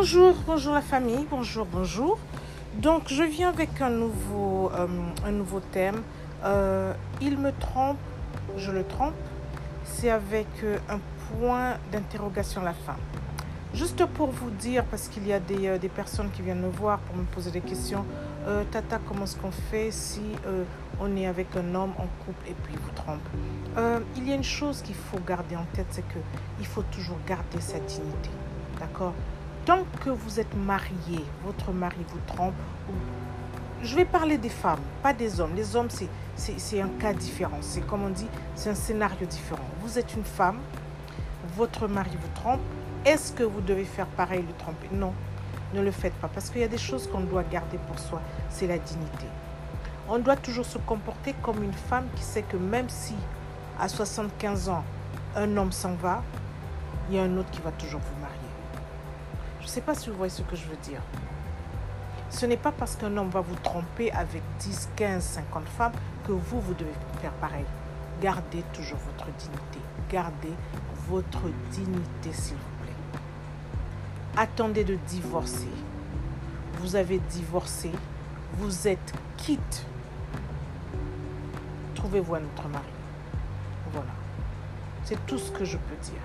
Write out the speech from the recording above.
Bonjour, bonjour la famille, bonjour, bonjour. Donc je viens avec un nouveau, euh, thème. Euh, il me trompe, je le trompe. C'est avec euh, un point d'interrogation à la fin. Juste pour vous dire, parce qu'il y a des, des, personnes qui viennent me voir pour me poser des questions, Tata, comment est-ce qu'on fait si on est avec un homme en couple et puis il vous trompe? Il y a une chose qu'il faut garder en tête, c'est qu'il faut toujours garder sa dignité. D'accord? Tant que vous êtes marié, votre mari vous trompe, je vais parler des femmes, pas des hommes. Les hommes, c'est un cas différent. C'est comme on dit, c'est un scénario différent. Vous êtes une femme, votre mari vous trompe, est-ce que vous devez faire pareil, le tromper? Non, ne le faites pas. Parce qu'il y a des choses qu'on doit garder pour soi. C'est la dignité. On doit toujours se comporter comme une femme qui sait que même si à 75 ans, un homme s'en va, il y a un autre qui va toujours vous marier. Je ne sais pas si vous voyez ce que je veux dire. Ce n'est pas parce qu'un homme va vous tromper avec 10, 15, 50 femmes que vous, vous devez faire pareil. Gardez toujours votre dignité. Gardez votre dignité, s'il vous plaît. Attendez de divorcer. Vous avez divorcé. Vous êtes quitte. Trouvez-vous un autre mari. Voilà. C'est tout ce que je peux dire.